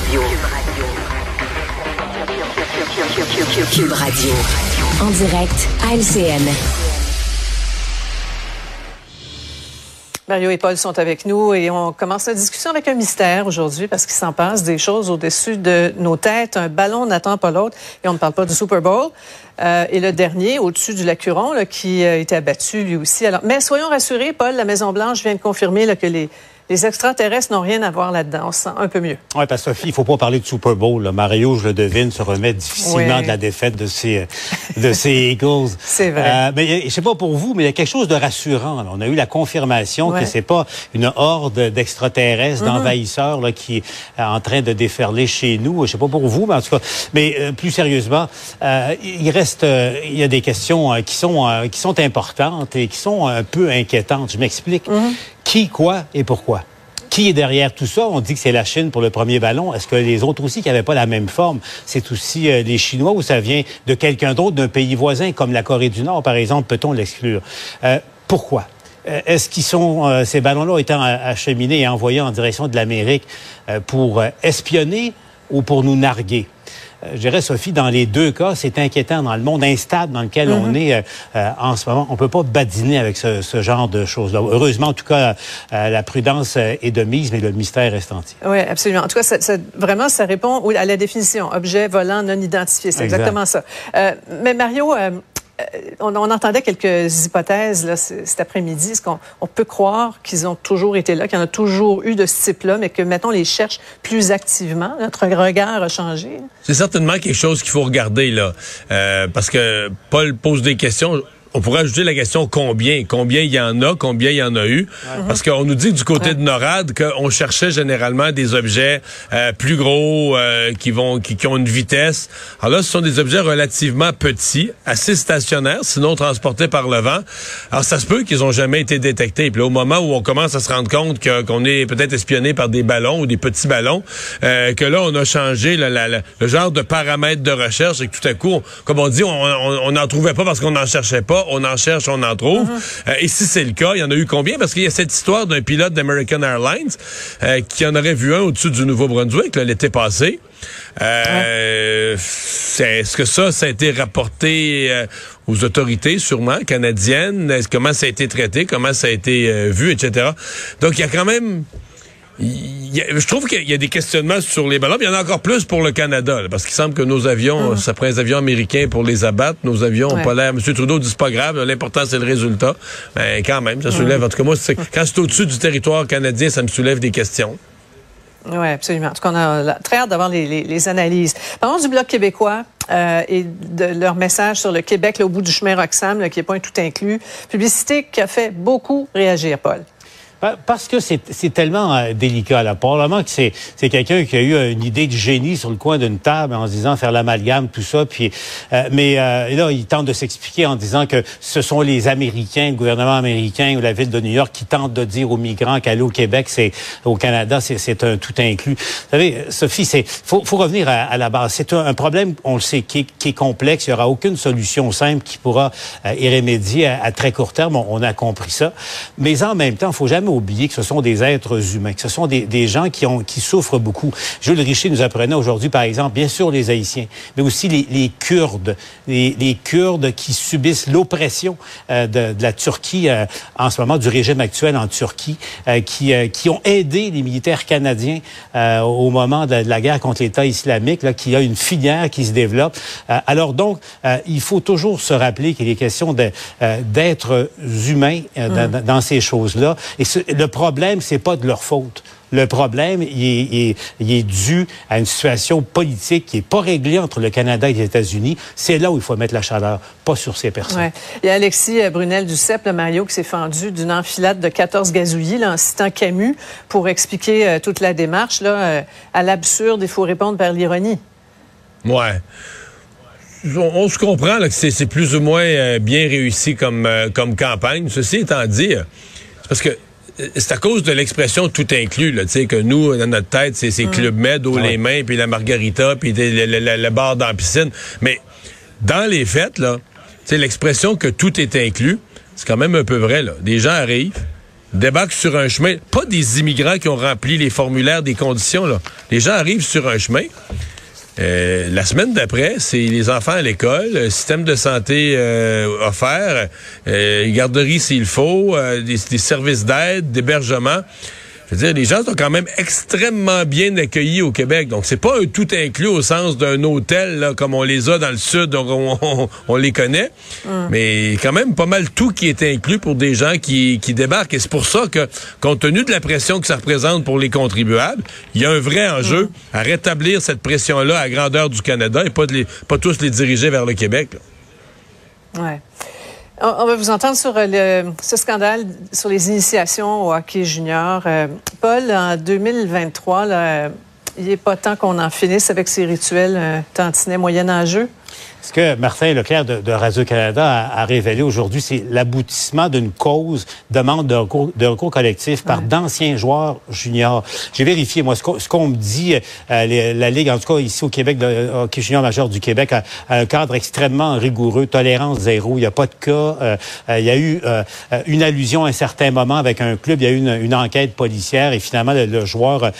Radio. Cube Radio. En direct à LCN. Mario et Paul sont avec nous et on commence la discussion avec un mystère aujourd'hui parce qu'il s'en passe des choses au-dessus de nos têtes. Un ballon n'attend pas l'autre et on ne parle pas du Super Bowl. Euh, et le dernier, au-dessus du Lacuron, là, qui a été abattu lui aussi. Alors, mais soyons rassurés, Paul, la Maison-Blanche vient de confirmer là, que les, les extraterrestres n'ont rien à voir là-dedans. On se sent un peu mieux. Oui, parce que Sophie, il faut pas parler de Super Bowl. Là. Mario, je le devine, se remet difficilement Oui. de la défaite de ses, de ses Eagles. C'est vrai. Euh, mais je sais pas pour vous, mais il y a quelque chose de rassurant. là. On a eu la confirmation Ouais. que c'est pas une horde d'extraterrestres, Mm-hmm. d'envahisseurs qui est euh, en train de déferler chez nous. Je sais pas pour vous, mais en tout cas. Mais euh, plus sérieusement, euh, il reste, euh, il y a des questions euh, qui sont euh, qui sont importantes et qui sont un peu inquiétantes. Je m'explique. Mm-hmm. Qui, quoi et pourquoi? Qui est derrière tout ça? On dit que c'est la Chine pour le premier ballon. Est-ce que les autres aussi qui n'avaient pas la même forme, c'est aussi euh, les Chinois ou ça vient de quelqu'un d'autre, d'un pays voisin comme la Corée du Nord, par exemple? Peut-on l'exclure? Euh, pourquoi? Euh, Est-ce qu'ils sont ces ballons-là étant acheminés et envoyés en direction de l'Amérique pour espionner ou pour nous narguer? Euh, Je dirais, Sophie, dans les deux cas, c'est inquiétant. Dans le monde instable dans lequel on est euh, euh, en ce moment, on peut pas badiner avec ce, ce genre de choses-là. Heureusement, en tout cas, euh, la prudence est de mise, mais le mystère reste entier. Oui, absolument. En tout cas, ça, ça- vraiment, ça répond à la définition objet volant non identifié. C'est Exact. exactement ça. Euh, mais Mario, on, on entendait quelques hypothèses cet après-midi. Est-ce qu'on on peut croire qu'ils ont toujours été là, qu'il y en a toujours eu de ce type-là, mais que, mettons, les cherche plus activement? Notre regard a changé. C'est certainement quelque chose qu'il faut regarder là, Euh, parce que Paul pose des questions. On pourrait ajouter la question combien, combien il y en a, combien il y en a eu, parce qu'on nous dit du côté de NORAD qu'on cherchait généralement des objets euh, plus gros euh, qui vont, qui, qui ont une vitesse. Alors là, ce sont des objets relativement petits, assez stationnaires, sinon transportés par le vent. Alors ça se peut qu'ils ont jamais été détectés. Puis là, au moment où on commence à se rendre compte que- qu'on est peut-être espionné par des ballons ou des petits ballons, euh, que là on a changé le, la- la- le genre de paramètres de recherche et que tout à coup, on- comme on dit, on n'en trouvait pas parce qu'on n'en cherchait pas, on en cherche, on en trouve. Euh, et si c'est le cas, il y en a eu combien? Parce qu'il y a cette histoire d'un pilote d'American Airlines euh, qui en aurait vu un au-dessus du Nouveau-Brunswick l'été passé. Euh, Est-ce que ça, ça a été rapporté euh, aux autorités, sûrement, canadiennes? Est-ce- Comment ça a été traité? Comment ça a été vu, etc.? Donc, il y a quand même... il y a- je trouve qu'il y a des questionnements sur les ballons. mais Il y en a encore plus pour le Canada, là, parce qu'il semble que nos avions, ça prend des avions américains pour les abattre. Nos avions Ouais. pas l'air... M. Trudeau dit c'est pas grave, l'important c'est le résultat. Mais quand même, ça soulève... En tout cas, moi, c'est- quand c'est au-dessus du territoire canadien, ça me soulève des questions. Oui, absolument. En tout cas, on a très hâte d'avoir les, les- les analyses. Parlons du Bloc québécois euh, et de leur message sur le Québec, là, au bout du chemin Roxham, là, qui n'est pas un tout inclus. Publicité qui a fait beaucoup réagir, Paul. Pa- Parce que c'est tellement euh, délicat. Là. Probablement que c'est quelqu'un qui a eu euh, une idée de génie sur le coin d'une table en se disant faire l'amalgame, tout ça. Puis, euh, mais euh, là, il tente de s'expliquer en disant que ce sont les Américains, le gouvernement américain ou la ville de New York qui tentent de dire aux migrants qu'aller au Québec, c'est au Canada, c'est un tout inclus. Vous savez, Sophie, c'est faut, faut revenir à, à la base. C'est un, problème, on le sait, qui qui est complexe. Il y aura aucune solution simple qui pourra euh, y remédier à, très court terme. On, on a compris ça. Mais en même temps, faut jamais oublier que ce sont des êtres humains, que ce sont des, des gens qui, ont, qui souffrent beaucoup. Jules Richer nous apprenait aujourd'hui, par exemple, bien sûr les Haïtiens, mais aussi les, les Kurdes, les, les Kurdes qui subissent l'oppression euh, de, de la Turquie euh, en ce moment, du régime actuel en Turquie, euh, qui, euh, qui ont aidé les militaires canadiens euh, au moment de, de la guerre contre l'État islamique, là, qui a une filière qui se développe. Euh, alors donc, euh, il faut toujours se rappeler qu'il est question euh, d'êtres humains euh, dans- dans, dans ces choses-là. Et ce- le problème, c'est pas de leur faute. Le problème, il est, il est- il est dû à une situation politique qui est pas réglée entre le Canada et les États-Unis. C'est là où il faut mettre la chaleur, pas sur ces personnes. Ouais. Il y a Alexis euh, Brunel-Duceppe, le Mario, qui s'est fendu d'une enfilade de 14 gazouillis là, en citant Camus pour expliquer euh, toute la démarche. Là, euh, à l'absurde, il faut répondre par l'ironie. Ouais. On, on se comprend là, que c'est plus ou moins euh, bien réussi comme, euh, comme campagne. Ceci étant dit, c'est parce que c'est à cause de l'expression tout inclus, là, tu sais, que nous, dans notre tête, c'est Club Med, haut les mains, puis la margarita, puis le, bar dans la piscine. Mais dans les fêtes, là, tu sais, l'expression que tout est inclus, c'est quand même un peu vrai, là. Des gens arrivent, débarquent sur un chemin, pas des immigrants qui ont rempli les formulaires des conditions, là. Les gens arrivent sur un chemin. Euh, la semaine d'après, c'est les enfants à l'école, système de santé euh, offert, euh, garderie s'il faut, euh, des, des services d'aide, d'hébergement. Je veux dire, les gens sont quand même extrêmement bien accueillis au Québec. Donc, c'est pas un tout inclus au sens d'un hôtel, là, comme on les a dans le sud, donc on, on, on les connaît. Mais quand même pas mal tout qui est inclus pour des gens qui, qui débarquent. Et c'est pour ça que, compte tenu de la pression que ça représente pour les contribuables, il y a un vrai enjeu à rétablir cette pression-là à grandeur du Canada et pas, de les, pas tous les diriger vers le Québec. Là. Ouais. On va vous entendre sur euh, ce scandale sur les initiations au hockey junior. Euh, Paul, en 2023, là, il n'est pas temps qu'on en finisse avec ces rituels euh, tantinets moyen-âgeux. Ce que Martin Leclerc de, de Radio-Canada a, a, révélé aujourd'hui, c'est l'aboutissement d'une cause, demande de recours, de recours collectif par ouais. d'anciens joueurs juniors. J'ai vérifié, moi, ce qu'on, qu me dit, euh, les, la Ligue, en tout cas ici au Québec, le hockey junior majeur du Québec, a, a, un cadre extrêmement rigoureux, tolérance zéro, il n'y a pas de cas. Euh, euh, il y a eu euh, une allusion à un certain moment avec un club, il y a eu une, une enquête policière et finalement, le, le joueur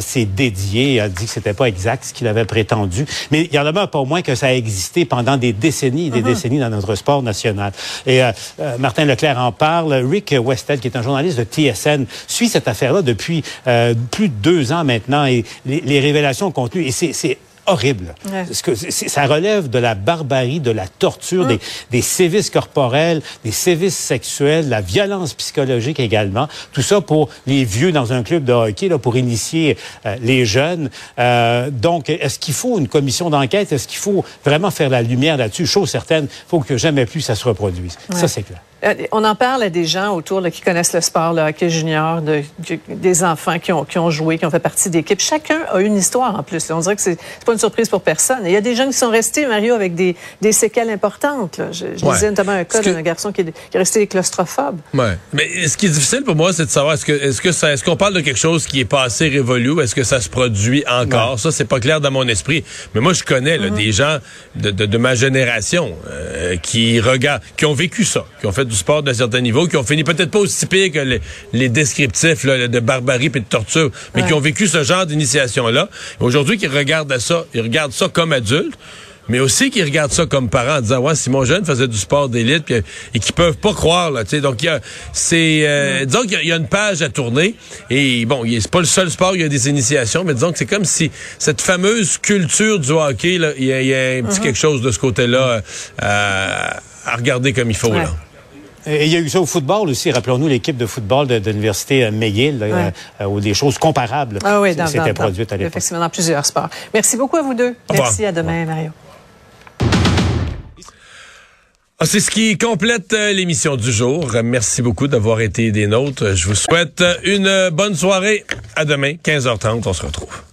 s'est dédié, a dit que c'était pas exact ce qu'il avait prétendu. Mais il y en a pas au moins que ça a existé pendant des décennies et des uh -huh. décennies dans notre sport national. Et euh, euh, Martin Leclerc en parle. Rick Westel, qui est un journaliste de TSN, suit cette affaire-là depuis euh, plus de deux ans maintenant et les, les révélations contenues. Et c'est horrible. Ouais. Que ça relève de la barbarie, de la torture, mmh. des, des, sévices corporels, des sévices sexuels, la violence psychologique également. Tout ça pour les vieux dans un club de hockey, là, pour initier euh, les jeunes. Euh, donc, est-ce qu'il faut une commission d'enquête? Est-ce qu'il faut vraiment faire la lumière là-dessus? Chose certaine, il faut que jamais plus ça se reproduise. Ouais. Ça, c'est clair. Euh, on en parle à des gens autour là, qui connaissent le sport, le hockey junior, de, de, des enfants qui ont, qui ont joué, qui ont fait partie d'équipe. Chacun a une histoire en plus. Là. On dirait que c'est pas une surprise pour personne. Et il y a des gens qui sont restés, Mario, avec des, des séquelles importantes. Là. Je, je ouais. disais notamment un cas d'un garçon qui est, qui est, resté claustrophobe. Ouais. Mais ce qui est difficile pour moi, c'est de savoir est-ce que est-ce que ça est-ce qu'on parle de quelque chose qui est passé révolu ou est-ce que ça se produit encore? Ouais. Ça, c'est pas clair dans mon esprit. Mais moi, je connais là, mm -hmm. des gens de, de, de ma génération euh, qui regardent, qui ont vécu ça, qui ont fait du sport d'un certain niveau, qui ont fini peut-être pas aussi pire que les, les descriptifs là, de barbarie et de torture, mais ouais. qui ont vécu ce genre d'initiation-là. Aujourd'hui, qui regardent ça, ils regardent ça comme adultes mais aussi qui regardent ça comme parents en disant ouais si mon jeune faisait du sport d'élite et qui peuvent pas croire là tu sais donc il y a c'est euh, disons qu'il y, a une page à tourner et bon c'est pas le seul sport où il y a des initiations mais disons que c'est comme si cette fameuse culture du hockey là il y, y, a un petit -hmm. quelque chose de ce côté-là euh, à regarder comme il faut ouais. là et il y a eu ça au football aussi. Rappelons-nous l'équipe de football de, de l'Université McGill, ouais. euh, où des choses comparables ah oui, s'étaient produites à l'époque. Effectivement, dans plusieurs sports. Merci beaucoup à vous deux. Merci, à demain, Mario. Ah, c'est ce qui complète euh, l'émission du jour. Merci beaucoup d'avoir été des nôtres. Je vous souhaite une bonne soirée. À demain, 15h30. On se retrouve.